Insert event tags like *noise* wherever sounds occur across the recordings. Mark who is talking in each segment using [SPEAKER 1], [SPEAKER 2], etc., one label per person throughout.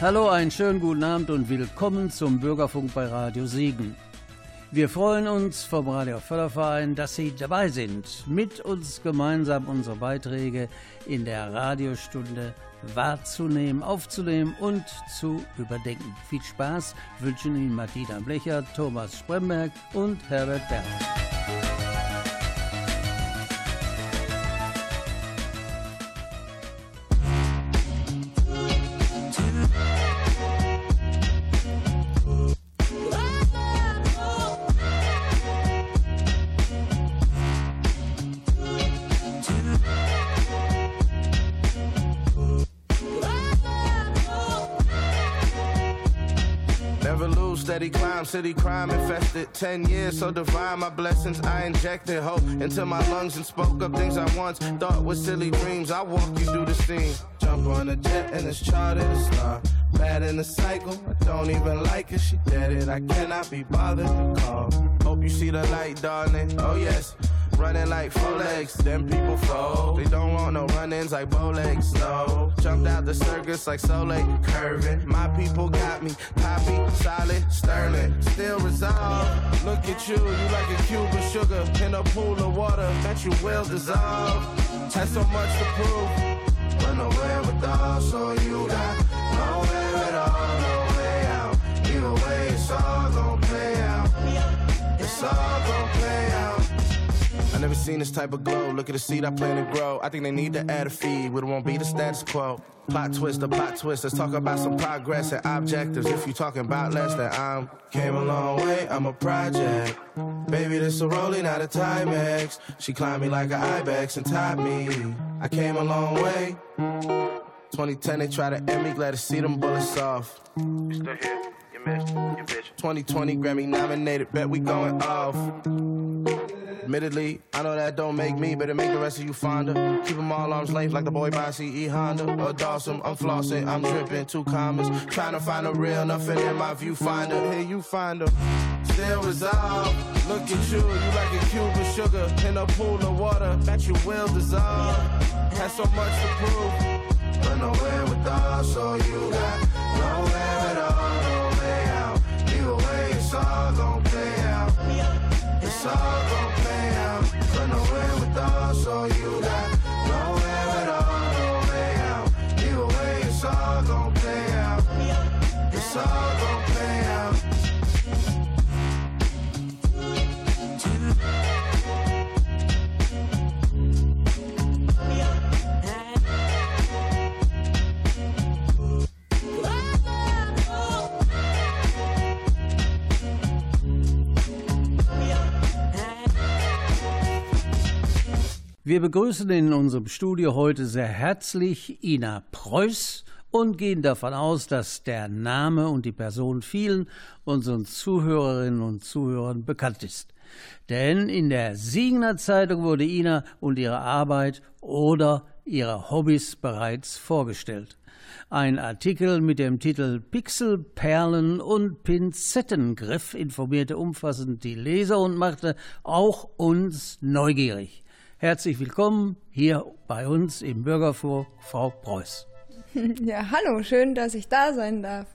[SPEAKER 1] Hallo, einen schönen guten Abend und willkommen zum Bürgerfunk bei Radio Siegen. Wir freuen uns vom Radio Förderverein, dass Sie dabei sind, mit uns gemeinsam unsere Beiträge in der Radiostunde wahrzunehmen, aufzunehmen und zu überdenken. Viel Spaß wünschen Ihnen Martina Blecher, Thomas Spremberg und Herbert Berger.
[SPEAKER 2] City crime infested. Ten years so divine, my blessings. I injected hope into my lungs and spoke up things I once thought were silly dreams. I walk you through the scene. Jump on a jet and it's chartered a star. Bad in the cycle, I don't even like it. She dead it, I cannot be bothered to call. Hope you see the light, darling. Oh yes running like four legs. Them people fold. They don't want no run-ins like legs. No, jumped out the circus like Soleil curving. My people got me poppy, solid, sterling, still resolved. Look at you, you like a cube of sugar in a pool of water that you will dissolve. Had so much to prove, but nowhere with all, so you never seen this type of glow. Look at the seed I plan to grow. I think they need to add a feed, but it won't be the status quo. Plot twist, a plot twist. Let's talk about some progress and objectives. If you're talking about less than I'm came a long way. I'm a project. Baby, this a rolling out of Timex. She climbed me like an ibex and tied me. I came a long way. 2010, they try to end me. Glad to see them bullets off. You still here? You missed. You bitch. 2020 Grammy nominated. Bet we going off. Admittedly, I know that don't make me, but it make the rest of you fonder. Keep them all arms length like the boy by CE Honda. Or Dawson, I'm flossing, I'm dripping, two commas. Trying to find a real, nothing in my viewfinder. Here you find her. Still resolve. Look at you, you like a cube of sugar in a pool of water that you will dissolve. Had so much to prove, but nowhere with us, so you got nowhere It's all gonna all you got. Nowhere at all, no way out. Either way, it's all play out. It's all
[SPEAKER 1] Wir begrüßen in unserem Studio heute sehr herzlich Ina Preuß und gehen davon aus, dass der Name und die Person vielen unseren Zuhörerinnen und Zuhörern bekannt ist. Denn in der Siegener Zeitung wurde Ina und ihre Arbeit oder ihre Hobbys bereits vorgestellt. Ein Artikel mit dem Titel Pixel, Perlen und Pinzettengriff informierte umfassend die Leser und machte auch uns neugierig. Herzlich willkommen hier bei uns im Bürgerfunk, Frau Preuß.
[SPEAKER 3] Ja, hallo, schön, dass ich da sein darf.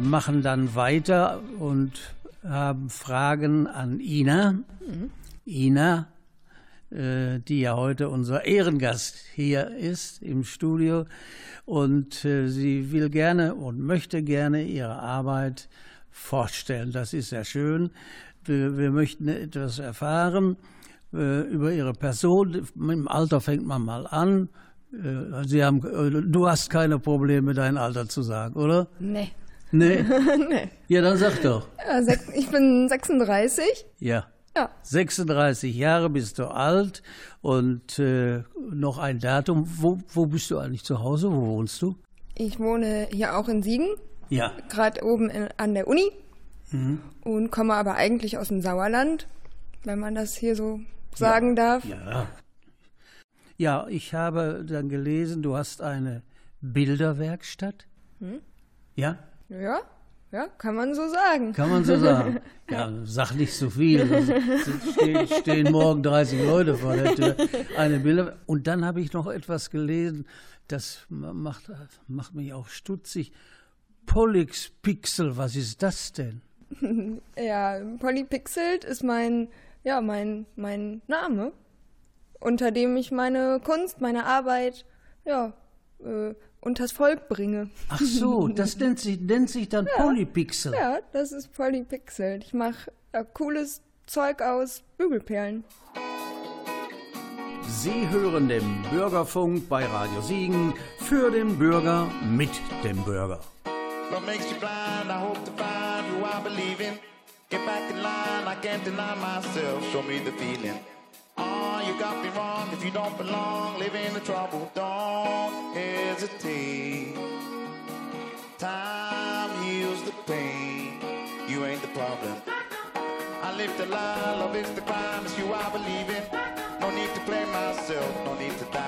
[SPEAKER 1] Machen dann weiter und haben Fragen an Ina. Mhm. Ina, äh, die ja heute unser Ehrengast hier ist im Studio. Und äh, sie will gerne und möchte gerne ihre Arbeit vorstellen. Das ist sehr schön. Wir, wir möchten etwas erfahren äh, über ihre Person. Im Alter fängt man mal an. Äh, sie haben, äh, du hast keine Probleme, dein Alter zu sagen, oder?
[SPEAKER 3] Nee.
[SPEAKER 1] Nee? *laughs* nee. Ja, dann sag doch.
[SPEAKER 3] Ja, ich bin 36.
[SPEAKER 1] Ja. Ja. 36 Jahre bist du alt und äh, noch ein Datum. Wo, wo bist du eigentlich zu Hause? Wo wohnst du?
[SPEAKER 3] Ich wohne hier auch in Siegen.
[SPEAKER 1] Ja.
[SPEAKER 3] Gerade oben in, an der Uni. Mhm. Und komme aber eigentlich aus dem Sauerland, wenn man das hier so sagen
[SPEAKER 1] ja.
[SPEAKER 3] darf.
[SPEAKER 1] Ja. Ja, ich habe dann gelesen, du hast eine Bilderwerkstatt. Hm? Ja?
[SPEAKER 3] Ja, ja, kann man so sagen.
[SPEAKER 1] Kann man so sagen. *laughs* Ja, sag nicht so viel. Es stehen, morgen 30 Leute vor der Tür. Eine Bilder. Und dann habe ich noch etwas gelesen, das macht, macht mich auch stutzig. Polypixel, was ist das denn? *laughs*
[SPEAKER 3] Ja, Polypixelt ist mein, ja, mein, mein Name, unter dem ich meine Kunst, meine Arbeit, ja, äh, unters Volk bringe.
[SPEAKER 1] Ach so, das *laughs* nennt sich, nennt sich dann ja, Polypixel.
[SPEAKER 3] Ja, das ist Polypixel. Ich mache cooles Zeug aus Bügelperlen.
[SPEAKER 1] Sie hören den Bürgerfunk bei Radio Siegen für den Bürger mit dem Bürger. What makes you blind? I hope to find who I believe in. Get back in line, I can't deny myself. Show me the feeling. Got me wrong. If you don't belong, live in the trouble. Don't hesitate. Time heals the pain. You ain't the problem. I live the lie, love is the crime. It's you I believe in. No need to blame myself, no need to die.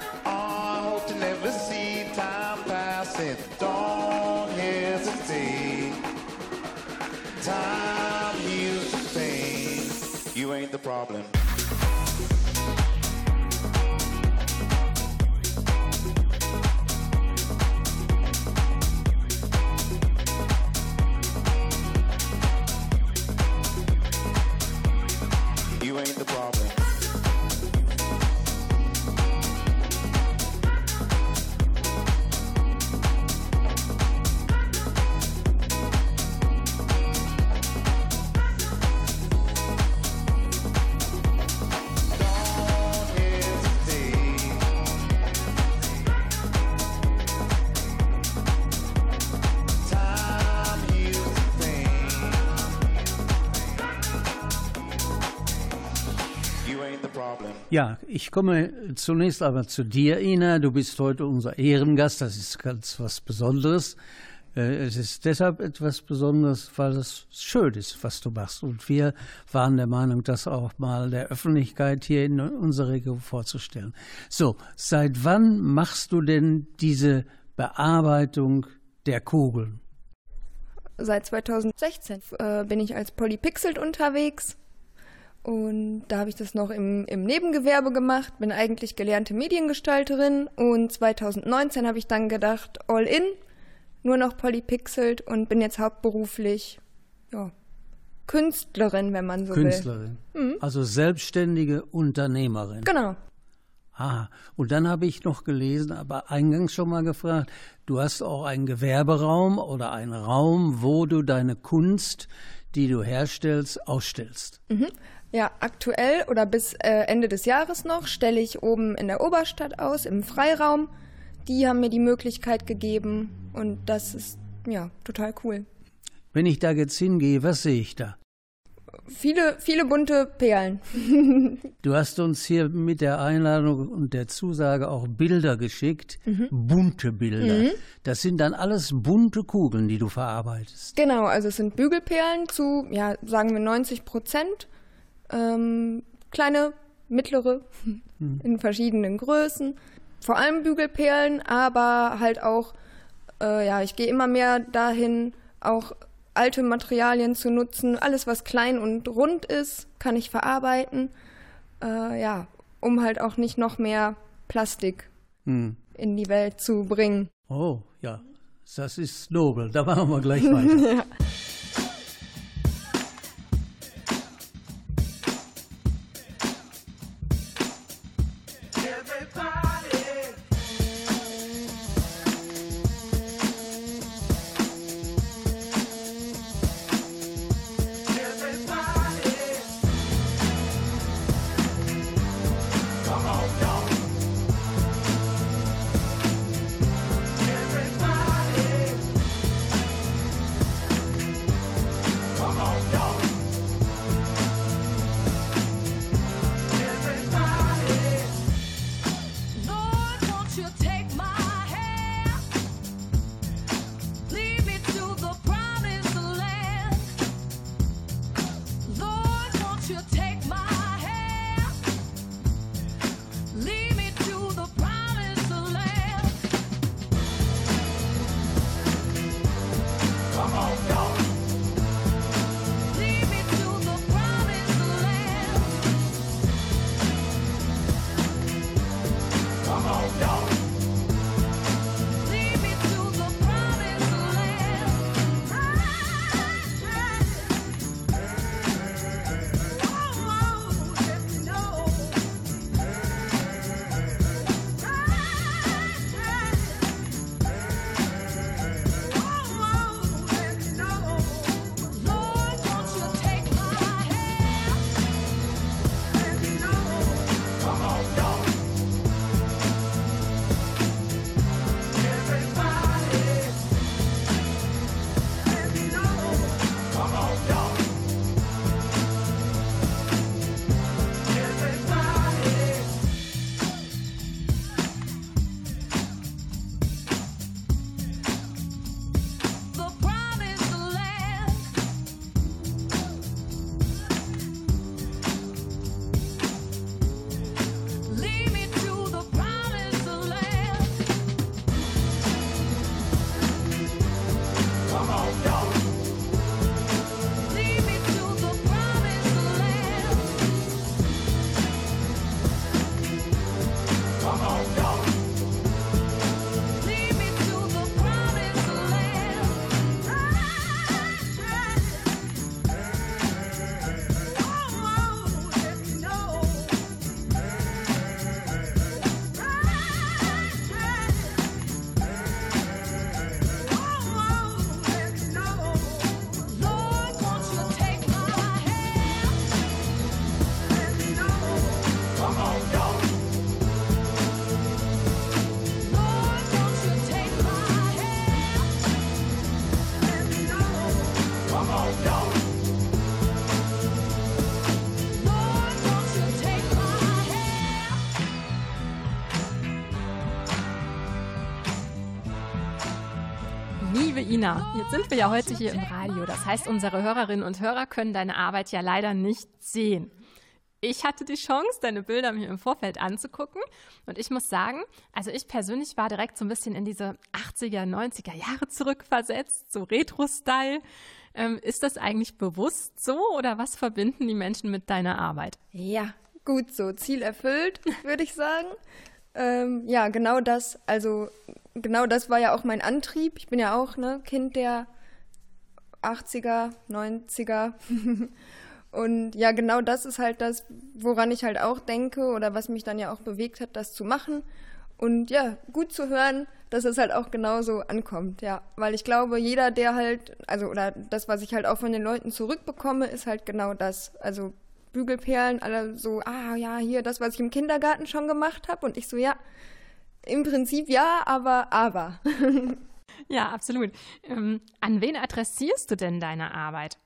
[SPEAKER 1] Passing. Don't hesitate. Time heals the pain. You ain't the problem. Ja, ich komme zunächst aber zu dir, Ina. Du bist heute unser Ehrengast. Das ist ganz was Besonderes. Äh, es ist deshalb etwas Besonderes, weil es schön ist, was du machst. Und wir waren der Meinung, das auch mal der Öffentlichkeit hier in unserer Region vorzustellen. So, seit wann machst du denn diese Bearbeitung der Kugeln?
[SPEAKER 3] Seit 2016 äh, bin ich als Polypixelt unterwegs und da habe ich das noch im, im Nebengewerbe gemacht, bin eigentlich gelernte Mediengestalterin und 2019 habe ich dann gedacht, all in, nur noch polypixelt und bin jetzt hauptberuflich ja, Künstlerin, wenn man so
[SPEAKER 1] Künstlerin. will. Mhm. Also selbstständige Unternehmerin.
[SPEAKER 3] Genau.
[SPEAKER 1] Ah, und dann habe ich noch gelesen, aber eingangs schon mal gefragt, du hast auch einen Gewerberaum oder einen Raum, wo du deine Kunst, die du herstellst, ausstellst.
[SPEAKER 3] Mhm. Ja, aktuell oder bis äh, Ende des Jahres noch stelle ich oben in der Oberstadt aus, im Freiraum. Die haben mir die Möglichkeit gegeben und das ist ja total cool.
[SPEAKER 1] Wenn ich da jetzt hingehe, was sehe ich da?
[SPEAKER 3] Viele, viele bunte Perlen. *laughs*
[SPEAKER 1] du hast uns hier mit der Einladung und der Zusage auch Bilder geschickt, mhm. bunte Bilder. Mhm. Das sind dann alles bunte Kugeln, die du verarbeitest.
[SPEAKER 3] Genau, also es sind Bügelperlen zu, ja, sagen wir 90 Prozent. Ähm, kleine, mittlere, mhm. in verschiedenen Größen. Vor allem Bügelperlen, aber halt auch, äh, ja, ich gehe immer mehr dahin, auch alte Materialien zu nutzen. Alles, was klein und rund ist, kann ich verarbeiten. Äh, ja, um halt auch nicht noch mehr Plastik hm. in die Welt zu bringen.
[SPEAKER 1] Oh, ja, das ist nobel. Da machen wir gleich weiter. *laughs* ja.
[SPEAKER 4] Ina, jetzt sind wir ja heute hier im Radio. Das heißt, unsere Hörerinnen und Hörer können deine Arbeit ja leider nicht sehen. Ich hatte die Chance, deine Bilder mir im Vorfeld anzugucken. Und ich muss sagen, also ich persönlich war direkt so ein bisschen in diese 80er, 90er Jahre zurückversetzt, so Retro-Style. Ähm, ist das eigentlich bewusst so oder was verbinden die Menschen mit deiner Arbeit?
[SPEAKER 3] Ja, gut so. Ziel erfüllt, *laughs* würde ich sagen. Ähm, ja, genau das. Also genau das war ja auch mein Antrieb. Ich bin ja auch ne, Kind der 80er, 90er. *laughs* Und ja, genau das ist halt das, woran ich halt auch denke oder was mich dann ja auch bewegt hat, das zu machen. Und ja, gut zu hören, dass es halt auch genauso ankommt, ja. Weil ich glaube, jeder, der halt, also, oder das, was ich halt auch von den Leuten zurückbekomme, ist halt genau das. Also Bügelperlen, alle so, ah ja, hier das, was ich im Kindergarten schon gemacht habe. Und ich so, ja, im Prinzip ja, aber, aber. *laughs*
[SPEAKER 4] ja, absolut. Ähm, an wen adressierst du denn deine Arbeit?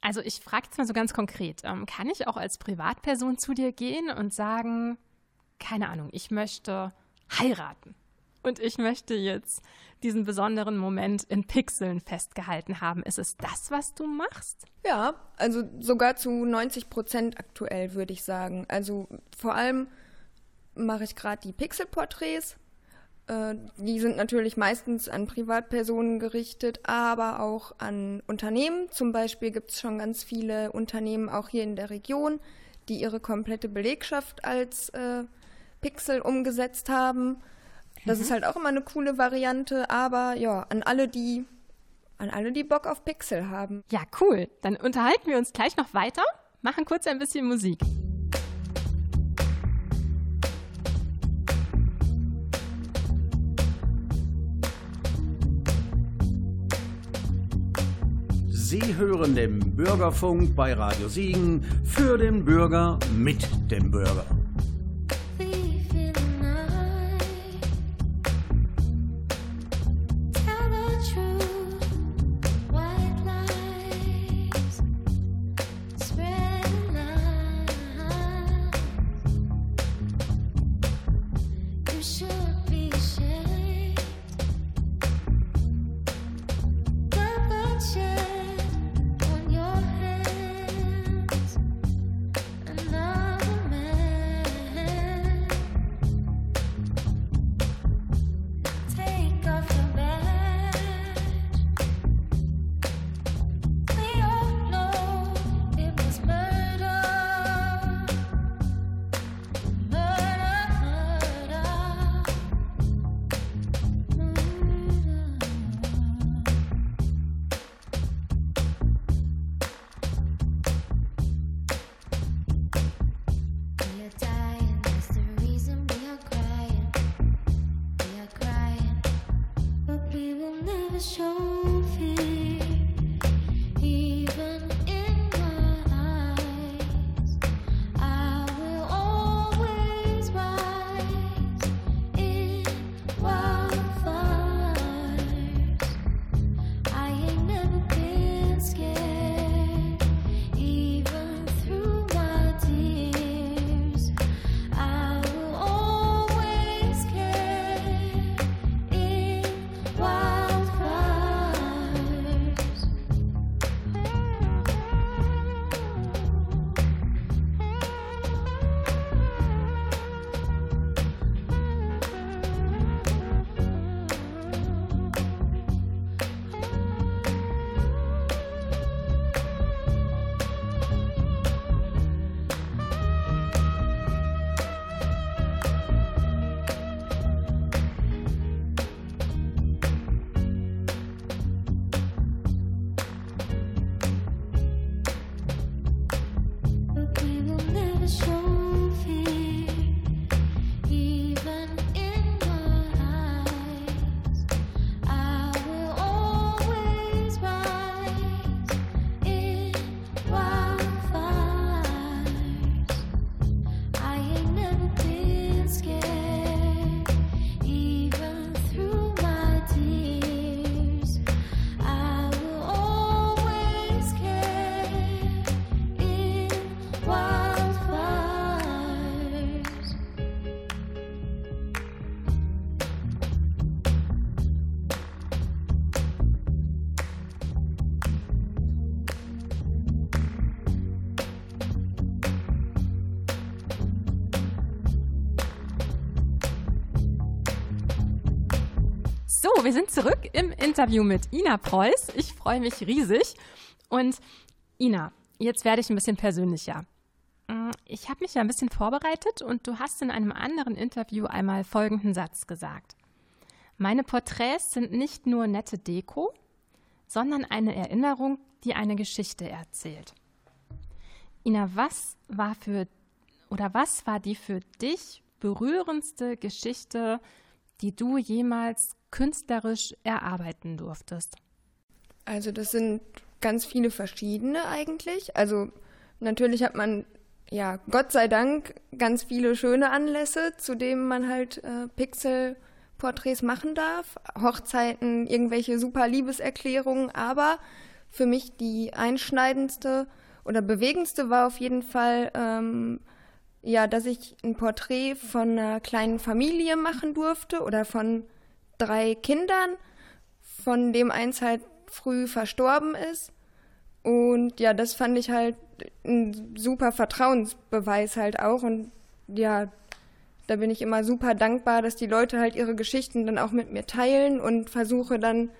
[SPEAKER 4] Also ich frage jetzt mal so ganz konkret, ähm, kann ich auch als Privatperson zu dir gehen und sagen, keine Ahnung, ich möchte heiraten und ich möchte jetzt diesen besonderen Moment in Pixeln festgehalten haben. Ist es das, was du machst?
[SPEAKER 3] Ja, also sogar zu 90 Prozent aktuell, würde ich sagen. Also vor allem mache ich gerade die Pixelporträts die sind natürlich meistens an Privatpersonen gerichtet, aber auch an Unternehmen. Zum Beispiel gibt es schon ganz viele Unternehmen auch hier in der Region, die ihre komplette Belegschaft als äh, Pixel umgesetzt haben. Das mhm. ist halt auch immer eine coole Variante, aber ja, an alle, die an alle, die Bock auf Pixel haben.
[SPEAKER 4] Ja, cool. Dann unterhalten wir uns gleich noch weiter, machen kurz ein bisschen Musik.
[SPEAKER 5] Sie hören den Bürgerfunk bei Radio Siegen für den Bürger mit dem Bürger.
[SPEAKER 4] Wir sind zurück im Interview mit Ina Preuß. Ich freue mich riesig. Und Ina, jetzt werde ich ein bisschen persönlicher. Mm, ich habe mich ja ein bisschen vorbereitet und du hast in einem anderen Interview einmal folgenden Satz gesagt. Meine Porträts sind nicht nur nette Deko, sondern eine Erinnerung, die eine Geschichte erzählt. Ina, was war für oder was war die für dich berührendste Geschichte, die du jemals künstlerisch erarbeiten durftest?
[SPEAKER 3] Also das sind ganz viele verschiedene eigentlich. Also natürlich hat man ja Gott sei Dank ganz viele schöne Anlässe, zu denen man halt äh, Pixel-Porträts machen darf. Hochzeiten, irgendwelche super Liebeserklärungen. Aber für mich die einschneidendste oder bewegendste war auf jeden Fall ähm, ja, dass ich ein Porträt von einer kleinen Familie machen durfte oder von drei Kindern, von dem eins halt früh verstorben ist. Und ja, das fand ich halt ein super Vertrauensbeweis halt auch. Und ja, da bin ich immer super dankbar, dass die Leute halt ihre Geschichten dann auch mit mir teilen und versuche dann,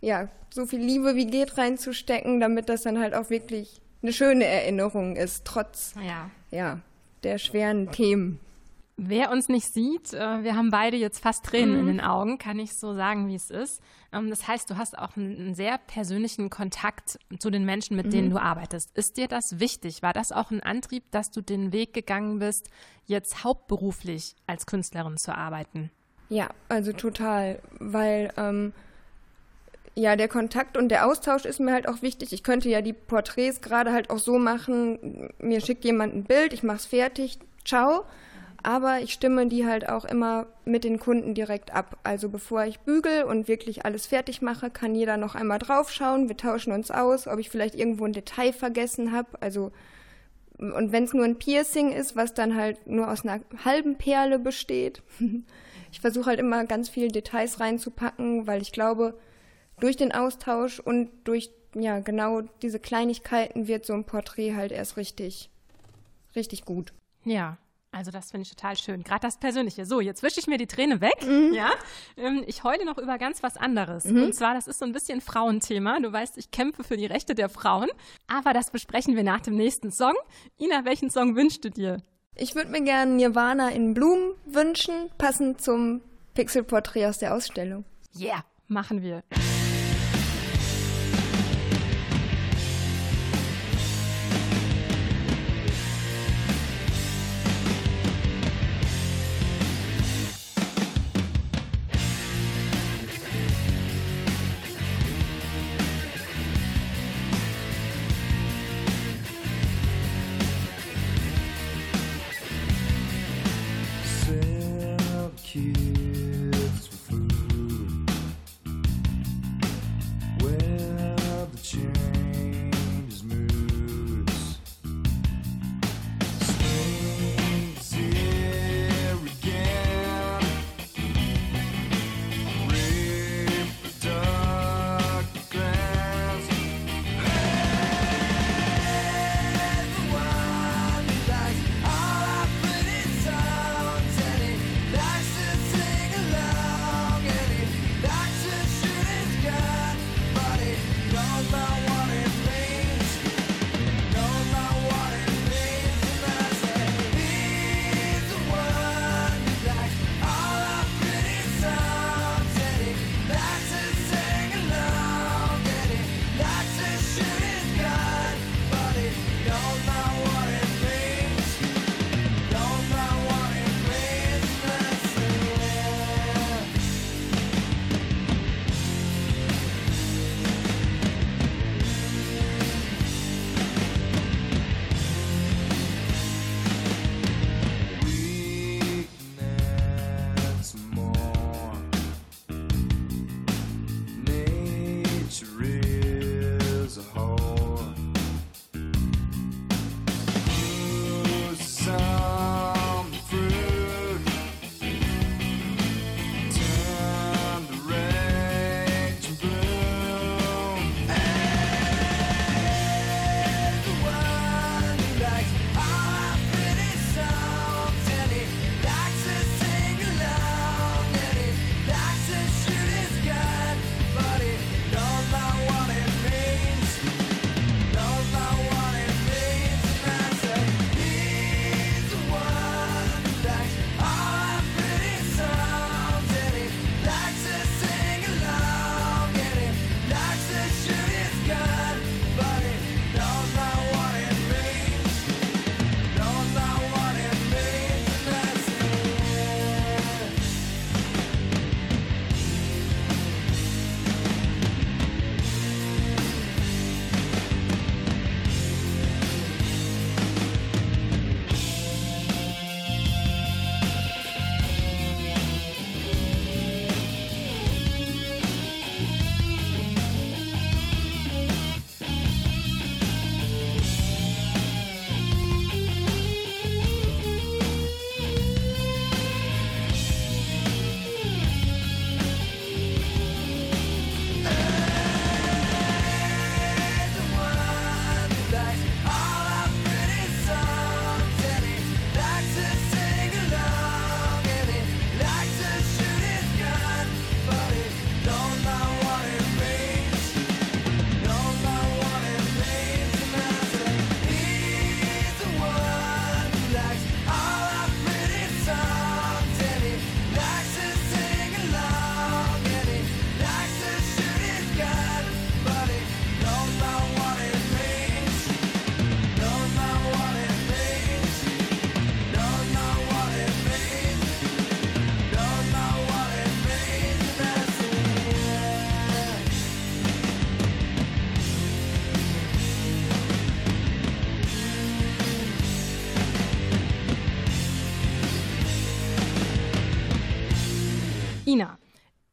[SPEAKER 3] ja, so viel Liebe wie geht reinzustecken, damit das dann halt auch wirklich eine schöne Erinnerung ist, trotz, ja, ja der schweren Themen.
[SPEAKER 4] Wer uns nicht sieht, äh, wir haben beide jetzt fast Tränen mhm. in den Augen, kann ich so sagen, wie es ist. Ähm, das heißt, du hast auch einen sehr persönlichen Kontakt zu den Menschen, mit mhm. denen du arbeitest. Ist dir das wichtig? War das auch ein Antrieb, dass du den Weg gegangen bist, jetzt hauptberuflich als Künstlerin zu arbeiten?
[SPEAKER 3] Ja, also total, weil ähm, ja, der Kontakt und der Austausch ist mir halt auch wichtig. Ich könnte ja die Porträts gerade halt auch so machen, mir schickt jemand ein Bild, ich mach's fertig, ciao. Aber ich stimme die halt auch immer mit den Kunden direkt ab. Also bevor ich bügel und wirklich alles fertig mache, kann jeder noch einmal draufschauen. Wir tauschen uns aus, ob ich vielleicht irgendwo ein Detail vergessen habe. Also und wenn es nur ein Piercing ist, was dann halt nur aus einer halben Perle besteht. *laughs* ich versuche halt immer ganz viel Details reinzupacken, weil ich glaube, durch den Austausch und durch ja genau diese Kleinigkeiten wird so ein Porträt halt erst richtig, richtig gut.
[SPEAKER 4] Ja. Also das finde ich total schön. Gerade das Persönliche. So, jetzt wische ich mir die Träne weg. Mhm. Ja, ähm, ich heule noch über ganz was anderes. Mhm. Und zwar, das ist so ein bisschen Frauenthema. Du weißt, ich kämpfe für die Rechte der Frauen. Aber das besprechen wir nach dem nächsten Song. Ina, welchen Song wünschst du dir?
[SPEAKER 3] Ich würde mir gerne Nirvana in Blumen wünschen, passend zum Pixelporträt aus der Ausstellung.
[SPEAKER 4] Yeah, machen wir.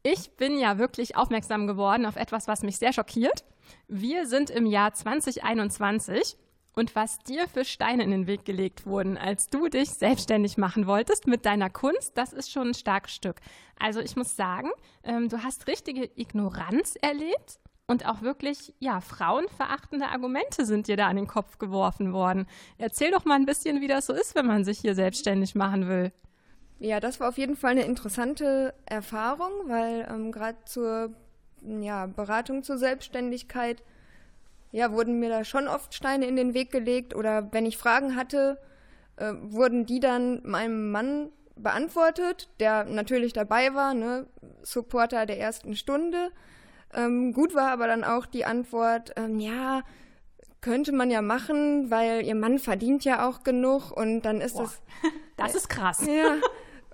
[SPEAKER 4] Ich bin ja wirklich aufmerksam geworden auf etwas, was mich sehr schockiert. Wir sind im Jahr 2021 und was dir für Steine in den Weg gelegt wurden, als du dich selbstständig machen wolltest mit deiner Kunst, das ist schon ein starkes Stück. Also ich muss sagen, ähm, du hast richtige Ignoranz erlebt und auch wirklich, ja, frauenverachtende Argumente sind dir da an den Kopf geworfen worden. Erzähl doch mal ein bisschen, wie das so ist, wenn man sich hier selbstständig machen will.
[SPEAKER 3] Ja, das war auf jeden Fall eine interessante Erfahrung, weil ähm, gerade zur ja, Beratung zur Selbstständigkeit ja, wurden mir da schon oft Steine in den Weg gelegt oder wenn ich Fragen hatte, äh, wurden die dann meinem Mann beantwortet, der natürlich dabei war, ne, Supporter der ersten Stunde. Ähm, gut war aber dann auch die Antwort, ähm, ja, könnte man ja machen, weil ihr Mann verdient ja auch genug und dann ist Boah, das. *laughs*
[SPEAKER 4] Das ist krass.
[SPEAKER 3] Ja.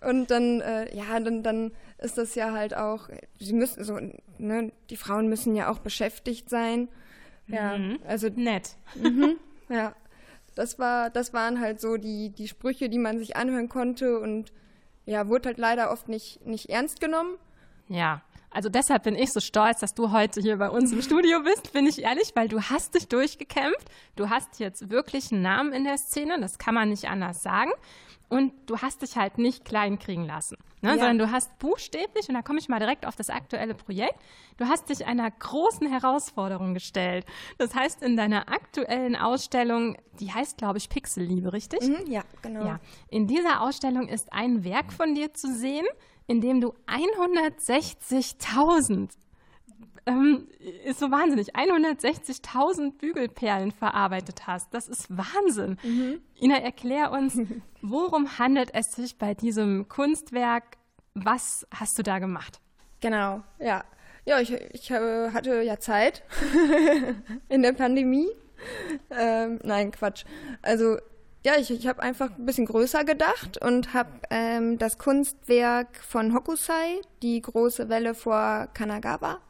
[SPEAKER 3] Und dann, äh, ja, dann, dann ist das ja halt auch, sie müssen so, ne, die Frauen müssen ja auch beschäftigt sein. Ja,
[SPEAKER 4] mhm. also nett.
[SPEAKER 3] Mhm, *laughs* ja, das war, das waren halt so die die Sprüche, die man sich anhören konnte und ja, wurde halt leider oft nicht nicht ernst genommen.
[SPEAKER 4] Ja. Also deshalb bin ich so stolz, dass du heute hier bei uns im *laughs* Studio bist, bin ich ehrlich, weil du hast dich durchgekämpft. Du hast jetzt wirklich einen Namen in der Szene, das kann man nicht anders sagen und du hast dich halt nicht klein kriegen lassen, ne? ja. sondern du hast buchstäblich, und da komme ich mal direkt auf das aktuelle Projekt, du hast dich einer großen Herausforderung gestellt. Das heißt, in deiner aktuellen Ausstellung, die heißt, glaube ich, Pixelliebe, richtig?
[SPEAKER 3] Mhm, ja, genau. Ja.
[SPEAKER 4] In dieser Ausstellung ist ein Werk von dir zu sehen, in dem du 160.000 ähm, ist so wahnsinnig. 160.000 Bügelperlen verarbeitet hast. Das ist Wahnsinn. Mhm. Ina, erklär uns, *laughs* worum handelt es sich bei diesem Kunstwerk? Was hast du da gemacht?
[SPEAKER 3] Genau, ja. Ja, ich, ich hatte ja Zeit *laughs* in der Pandemie. Ähm, nein, Quatsch. Also ja, ich, ich habe einfach ein bisschen größer gedacht und habe ähm, das Kunstwerk von Hokusai, die große Welle vor Kanagawa,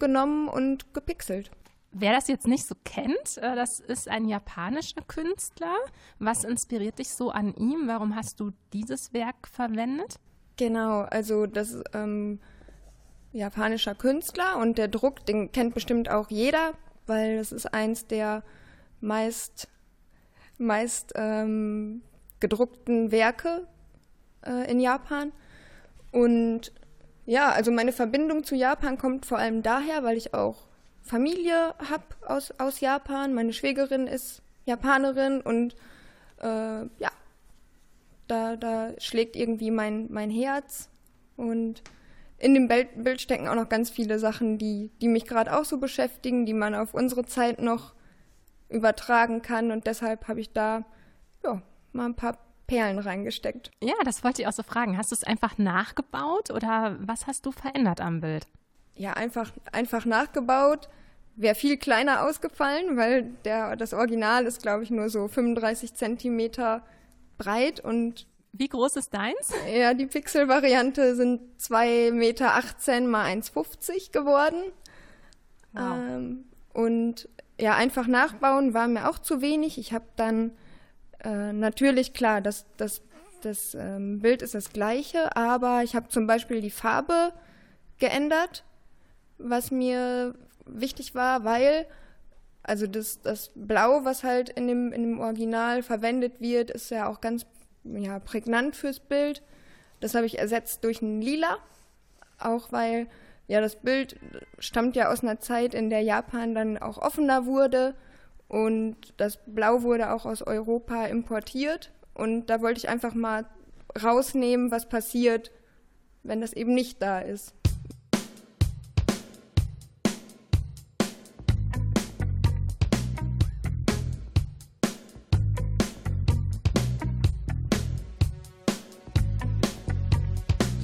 [SPEAKER 3] genommen und gepixelt.
[SPEAKER 4] Wer das jetzt nicht so kennt, äh, das ist ein japanischer Künstler. Was inspiriert dich so an ihm? Warum hast du dieses Werk verwendet?
[SPEAKER 3] Genau, also das ist ähm, japanischer Künstler und der Druck, den kennt bestimmt auch jeder, weil das ist eins der meist, meist ähm, gedruckten Werke äh, in Japan. Und ja, also meine Verbindung zu Japan kommt vor allem daher, weil ich auch Familie habe aus, aus Japan. Meine Schwägerin ist Japanerin und äh, ja, da, da schlägt irgendwie mein, mein Herz. Und in dem Bild, stecken auch noch ganz viele Sachen, die, die mich gerade auch so beschäftigen, die man auf unsere Zeit noch übertragen kann. Und deshalb habe ich da ja, mal ein paar Perlen reingesteckt.
[SPEAKER 4] Ja, das wollte ich auch so fragen. Hast du es einfach nachgebaut oder was hast du verändert am Bild?
[SPEAKER 3] Ja, einfach, einfach nachgebaut. Wäre viel kleiner ausgefallen, weil der, das Original ist, glaube ich, nur so 35 Zentimeter breit und
[SPEAKER 4] wie groß ist deins?
[SPEAKER 3] Ja, die Pixel-Variante sind 2,18 Meter mal 1,50 geworden. Wow. Ähm, und ja, einfach nachbauen war mir auch zu wenig. Ich habe dann äh, natürlich, klar, das, das, das ähm, Bild ist das gleiche, aber ich habe zum Beispiel die Farbe geändert, was mir wichtig war, weil also das, das Blau, was halt in dem, in dem Original verwendet wird, ist ja auch ganz ja, prägnant fürs Bild. Das habe ich ersetzt durch ein Lila, auch weil ja das Bild stammt ja aus einer Zeit, in der Japan dann auch offener wurde und das Blau wurde auch aus Europa importiert. Und da wollte ich einfach mal rausnehmen, was passiert, wenn das eben nicht da ist.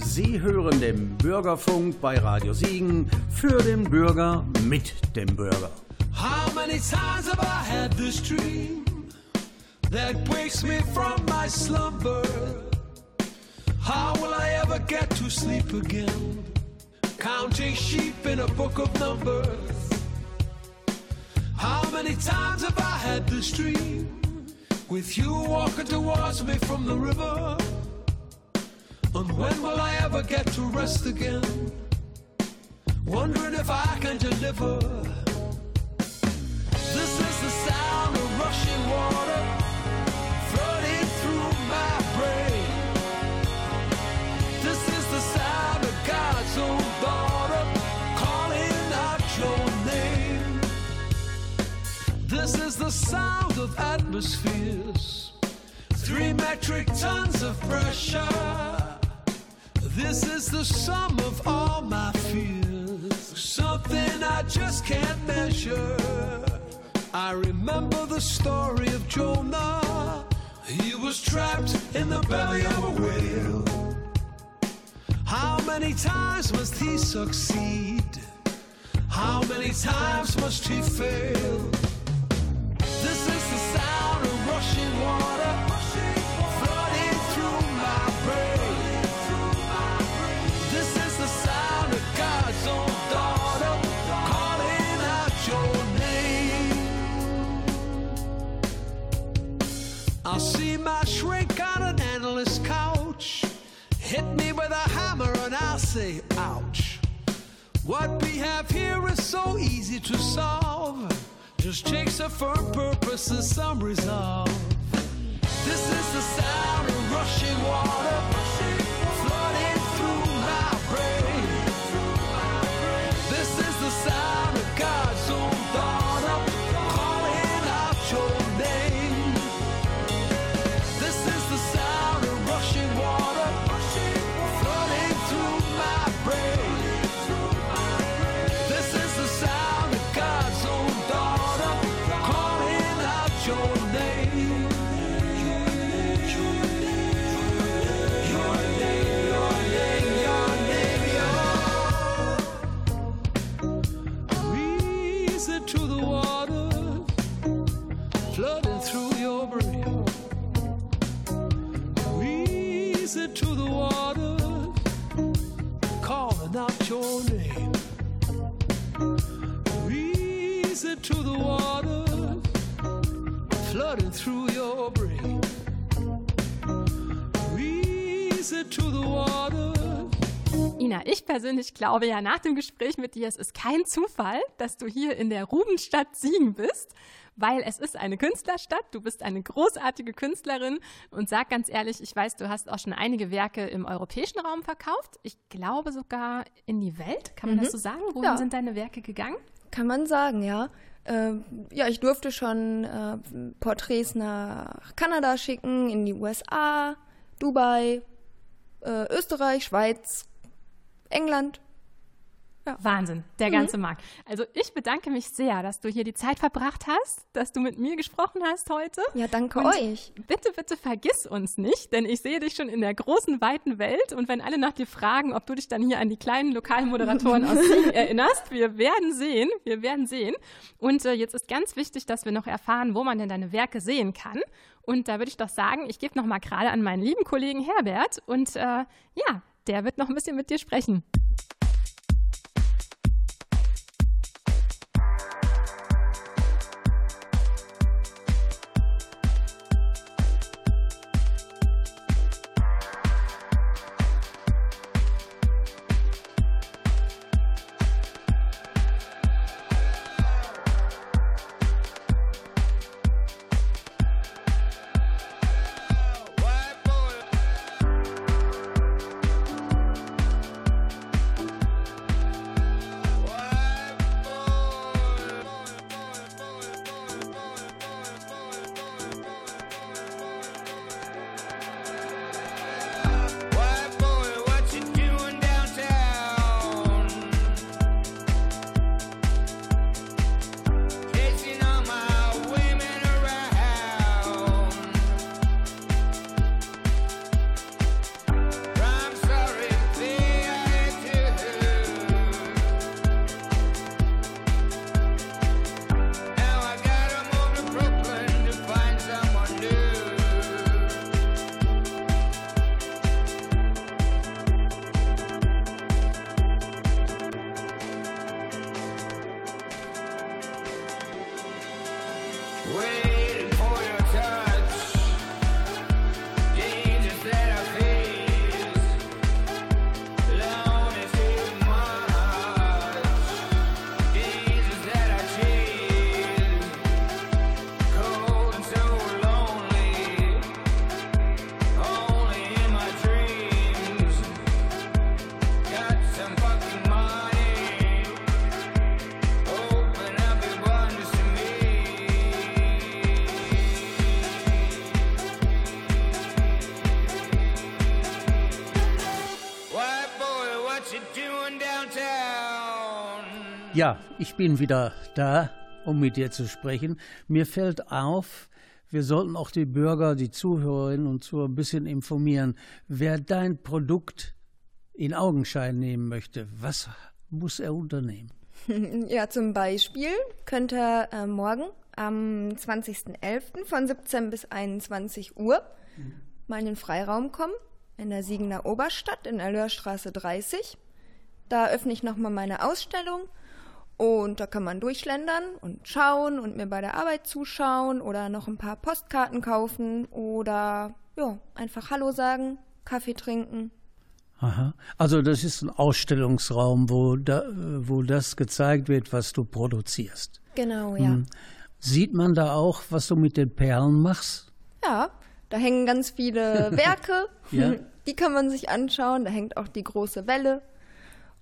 [SPEAKER 1] Sie hören den Bürgerfunk bei Radio Siegen für den Bürger mit dem Bürger. How many times have I had this dream that wakes me from my slumber? How will I ever get to sleep again? Counting sheep in a book of numbers. How many times have I had this dream with you walking towards me from the river? And
[SPEAKER 6] When will I ever get to rest again? Wondering if I can deliver. Sound of rushing water flooding through my brain. This is the sound of God's own daughter calling out your name. This is the sound of atmospheres, three metric tons of pressure. This is the sum of all my fears, something I just can't measure. I remember the story of Jonah. He was trapped in the belly of a whale. How many times must he succeed? How many times must he fail? This is the sound of rushing water my shrink on an endless couch. Hit me with a hammer and I'll say, ouch. What we have here is so easy to solve. Just takes a firm purpose and some resolve. This is the sound of rushing water
[SPEAKER 4] ich glaube ja nach dem Gespräch mit dir, es ist kein Zufall, dass du hier in der Rubenstadt Siegen bist, weil es ist eine Künstlerstadt, du bist eine großartige Künstlerin und sag ganz ehrlich, ich weiß, du hast auch schon einige Werke im europäischen Raum verkauft, ich glaube sogar in die Welt, kann man das so sagen? Wohin
[SPEAKER 3] Ja.
[SPEAKER 4] sind deine Werke gegangen?
[SPEAKER 3] Kann man sagen, ja. Ähm, ja, ich durfte schon äh, Porträts nach Kanada schicken, in die USA, Dubai, äh, Österreich, Schweiz, England.
[SPEAKER 4] Wahnsinn, der ganze Markt. Also ich bedanke mich sehr, dass du hier die Zeit verbracht hast, dass du mit mir gesprochen hast heute.
[SPEAKER 3] Ja, danke
[SPEAKER 4] Und
[SPEAKER 3] euch.
[SPEAKER 4] Bitte, bitte vergiss uns nicht, denn ich sehe dich schon in der großen, weiten Welt. Und wenn alle nach dir fragen, ob du dich dann hier an die kleinen lokalen Moderatoren aus *laughs* Siegen erinnerst, wir werden sehen, wir werden sehen. Und äh, jetzt ist ganz wichtig, dass wir noch erfahren, wo man denn deine Werke sehen kann. Und da würde ich doch sagen, ich gebe noch mal gerade an meinen lieben Kollegen Herbert. Und äh, ja, der wird noch ein bisschen mit dir sprechen.
[SPEAKER 1] Ich bin wieder da, um mit dir zu sprechen. Mir fällt auf, wir sollten auch die Bürger, die Zuhörerinnen und Zuhörer ein bisschen informieren. Wer dein Produkt in Augenschein nehmen möchte, was muss er unternehmen? *laughs*
[SPEAKER 3] Ja, zum Beispiel könnte er äh, morgen am 20.11. von 17 bis 21 Uhr mal in den Freiraum kommen, in der Siegener Oberstadt in der Löhrstraße 30. Da öffne ich nochmal meine Ausstellung und da kann man durchschlendern und schauen und mir bei der Arbeit zuschauen oder noch ein paar Postkarten kaufen oder ja, einfach Hallo sagen, Kaffee trinken.
[SPEAKER 1] Aha. Also das ist ein Ausstellungsraum, wo, da, wo das gezeigt wird, was du produzierst.
[SPEAKER 3] Genau, ja. Hm.
[SPEAKER 1] Sieht man da auch, was du mit den Perlen machst?
[SPEAKER 3] Ja, da hängen ganz viele *laughs* Werke. ja. Die kann man sich anschauen. Da hängt auch die große Welle.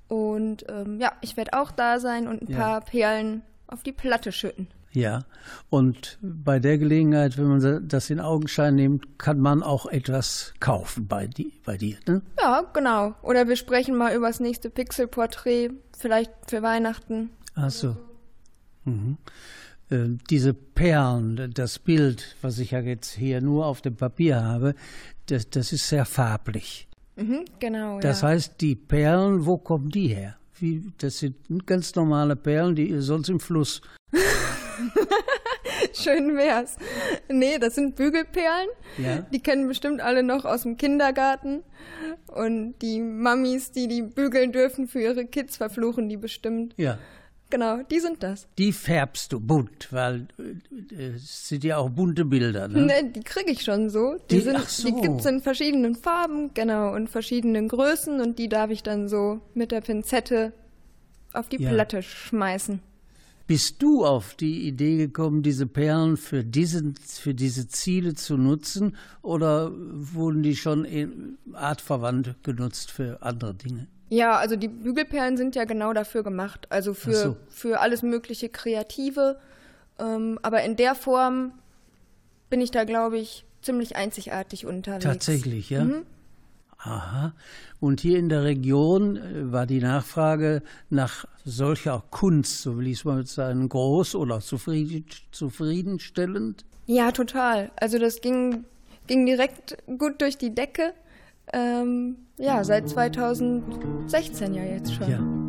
[SPEAKER 3] Und ähm, ja, ich werde auch da sein und ein ja. paar Perlen auf die Platte schütten.
[SPEAKER 1] Ja, und bei der Gelegenheit, wenn man das in Augenschein nimmt, kann man auch etwas kaufen bei, die, bei dir, ne?
[SPEAKER 3] Ja, genau. Oder wir sprechen mal über das nächste Pixelporträt, vielleicht für Weihnachten.
[SPEAKER 1] Ach so. Mhm. Äh, diese Perlen, das Bild, was ich ja jetzt hier nur auf dem Papier habe, das, das ist sehr farblich.
[SPEAKER 3] Mhm, genau.
[SPEAKER 1] Das
[SPEAKER 3] ja.
[SPEAKER 1] heißt, die Perlen, wo kommen die her? Wie, das sind ganz normale Perlen, die sonst im Fluss. *laughs*
[SPEAKER 3] Schön wär's. Nee, das sind Bügelperlen. Ja. Die kennen bestimmt alle noch aus dem Kindergarten. Und die Mamis, die die bügeln dürfen für ihre Kids, verfluchen die bestimmt.
[SPEAKER 1] Ja.
[SPEAKER 3] Genau, die sind das.
[SPEAKER 1] Die färbst du bunt, weil äh, es sind ja auch bunte Bilder, ne?
[SPEAKER 3] Ne, die kriege ich schon so. Die, die, sind, so. die gibt es in verschiedenen Farben, genau, und verschiedenen Größen und die darf ich dann so mit der Pinzette auf die ja. Platte schmeißen.
[SPEAKER 1] Bist du auf die Idee gekommen, diese Perlen für, diesen, für diese Ziele zu nutzen oder wurden die schon artverwandt genutzt für andere Dinge?
[SPEAKER 3] Ja, also die Bügelperlen sind ja genau dafür gemacht, also für, so. für alles mögliche Kreative. Ähm, aber in der Form bin ich da, glaube ich, ziemlich einzigartig unterwegs.
[SPEAKER 1] Tatsächlich, ja. Mhm. Aha. Und hier in der Region äh, war die Nachfrage nach solcher Kunst, so will ich es mal sagen, groß oder zufrieden, zufriedenstellend?
[SPEAKER 3] Ja, total. Also das ging, ging direkt gut durch die Decke. Ähm, ja, seit 2016 ja jetzt schon. Ja.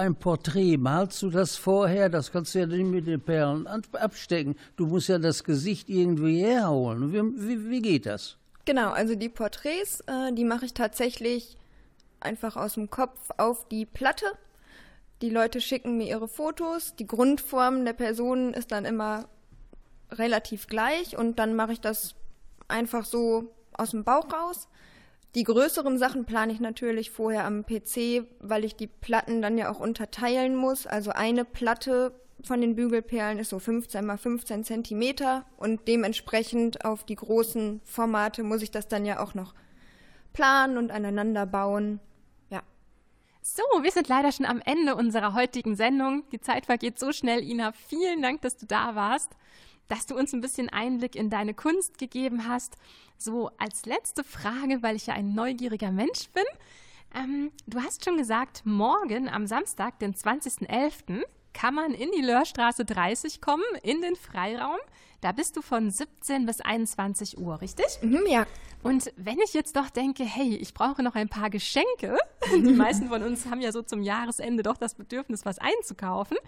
[SPEAKER 1] Ein Porträt, malst du das vorher? Das kannst du ja nicht mit den Perlen abstecken. Du musst ja das Gesicht irgendwie herholen. Wie, wie, wie geht das?
[SPEAKER 3] Genau, also die Porträts, äh, die mache ich tatsächlich einfach aus dem Kopf auf die Platte. Die Leute schicken mir ihre Fotos. Die Grundform der Person ist dann immer relativ gleich und dann mache ich das einfach so aus dem Bauch raus. Die größeren Sachen plane ich natürlich vorher am PC, weil ich die Platten dann ja auch unterteilen muss. Also eine Platte von den Bügelperlen ist so 15 mal 15 Zentimeter und dementsprechend auf die großen Formate muss ich das dann ja auch noch planen und aneinander bauen.
[SPEAKER 4] So, wir sind leider schon am Ende unserer heutigen Sendung. Die Zeit vergeht so schnell, Ina. Vielen Dank, dass du da warst dass du uns ein bisschen Einblick in deine Kunst gegeben hast. So als letzte Frage, weil ich ja ein neugieriger Mensch bin. Ähm, du hast schon gesagt, morgen am Samstag, den 20.11., kann man in die Lörstraße 30 kommen, in den Freiraum. Da bist du von 17 bis 21 Uhr, richtig?
[SPEAKER 3] Mhm, ja.
[SPEAKER 4] Und wenn ich jetzt doch denke, hey, ich brauche noch ein paar Geschenke, *laughs* die meisten von uns haben ja so zum Jahresende doch das Bedürfnis, was einzukaufen,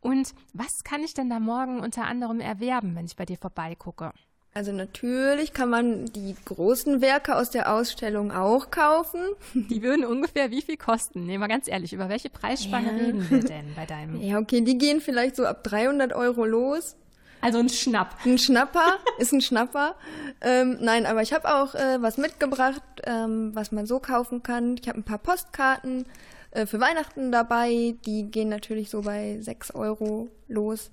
[SPEAKER 4] und was kann ich denn da morgen unter anderem erwerben, wenn ich bei dir vorbeigucke?
[SPEAKER 3] Also natürlich kann man die großen Werke aus der Ausstellung auch kaufen.
[SPEAKER 4] Die würden ungefähr wie viel kosten? Nehmen wir ganz ehrlich, über welche Preisspanne ja. reden wir denn bei deinem?
[SPEAKER 3] Ja, okay, die gehen vielleicht so ab 300 Euro los.
[SPEAKER 4] Also ein Schnapp.
[SPEAKER 3] Ein Schnapper, *laughs* ist ein Schnapper. Ähm, nein, aber ich habe auch äh, was mitgebracht, ähm, was man so kaufen kann. Ich habe ein paar Postkarten, äh, für Weihnachten dabei. Die gehen natürlich so bei 6 Euro los.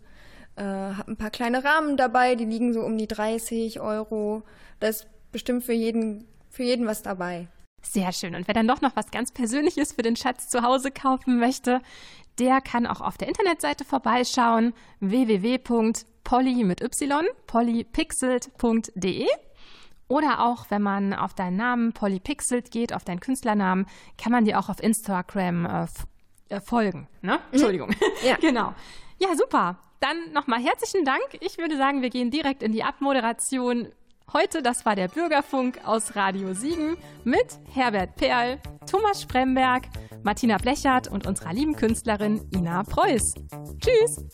[SPEAKER 3] Äh, hab ein paar kleine Rahmen dabei, die liegen so um die 30 Euro. Da ist bestimmt für jeden, für jeden was dabei.
[SPEAKER 4] Sehr schön. Und wer dann doch noch was ganz Persönliches für den Schatz zu Hause kaufen möchte, der kann auch auf der Internetseite vorbeischauen www.polly mit y, polypixelt.de. Oder auch, wenn man auf deinen Namen Polypixelt geht, auf deinen Künstlernamen, kann man dir auch auf Instagram äh, äh, folgen. Ne? Mhm. Entschuldigung. Ja. *laughs* genau. Ja, super. Dann nochmal herzlichen Dank. Ich würde sagen, wir gehen direkt in die Abmoderation. Heute, das war der Bürgerfunk aus Radio Siegen mit Herbert Perl, Thomas Spremberg, Martina Blechert und unserer lieben Künstlerin Ina Preuß. Tschüss!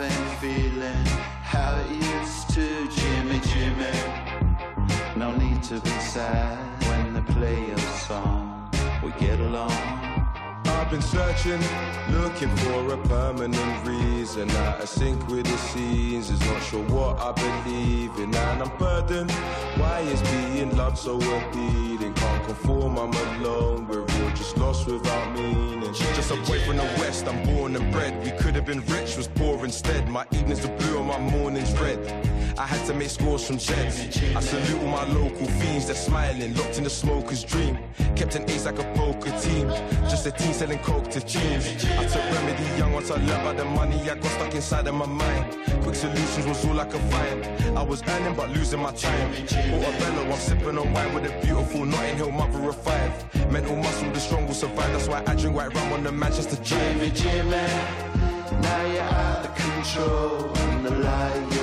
[SPEAKER 7] Ain't feeling how it used to. Jimmy, Jimmy, no need to be sad when they play a song. We get along.
[SPEAKER 2] I've been searching, looking for a permanent reason. Out of sync with the scenes, is not sure what I believe in, and I'm burdened. Why is being loved so appealing? Can't conform, I'm alone. We're all just lost without meaning. Just a boy from the west, I'm born and bred. We could have been rich, was poor instead. My evenings are blue and my mornings red. I had to make scores from Jets. I salute all my local fiends, they're smiling, locked in the smoker's dream. Kept an ace like a poker team, just a team selling coke to teens. I took remedy young once I learned about the money I got stuck inside of my mind. Quick solutions was all I could find. I was earning but losing my time. Portobello, I'm sipping on wine with a beautiful Notting Hill mother of five. Mental muscle, the strong will survive. That's why I drink white rum on the Manchester
[SPEAKER 7] Jimmy, Jimmy, now you're out of control. And the lie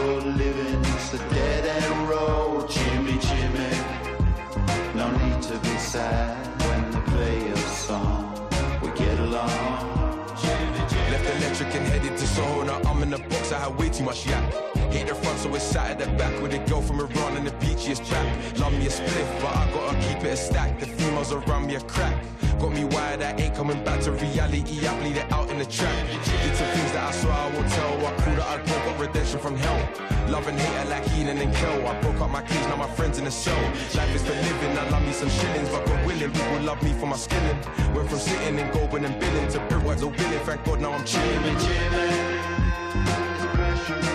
[SPEAKER 2] too much yak. Hate the front, so it's sat at the back with a girl from Iran and the beachiest trap. Love me a spliff, but I gotta keep it a stack. The females around me a crack. Got me wired, I ain't coming back to reality. I bleed it out in the track. Did some things that I swear I won't tell. What crew that I broke got redemption from hell. Love and hate like Heenan and Kel. I broke up my cage, now my friends in the cell. Life is for living, I love me some shillings, but God willing, people love me for my skilling. Went from sitting in Goulburn and billing to brickworks or billing. Thank God now I'm chilling.
[SPEAKER 7] Jimmy, Thank you.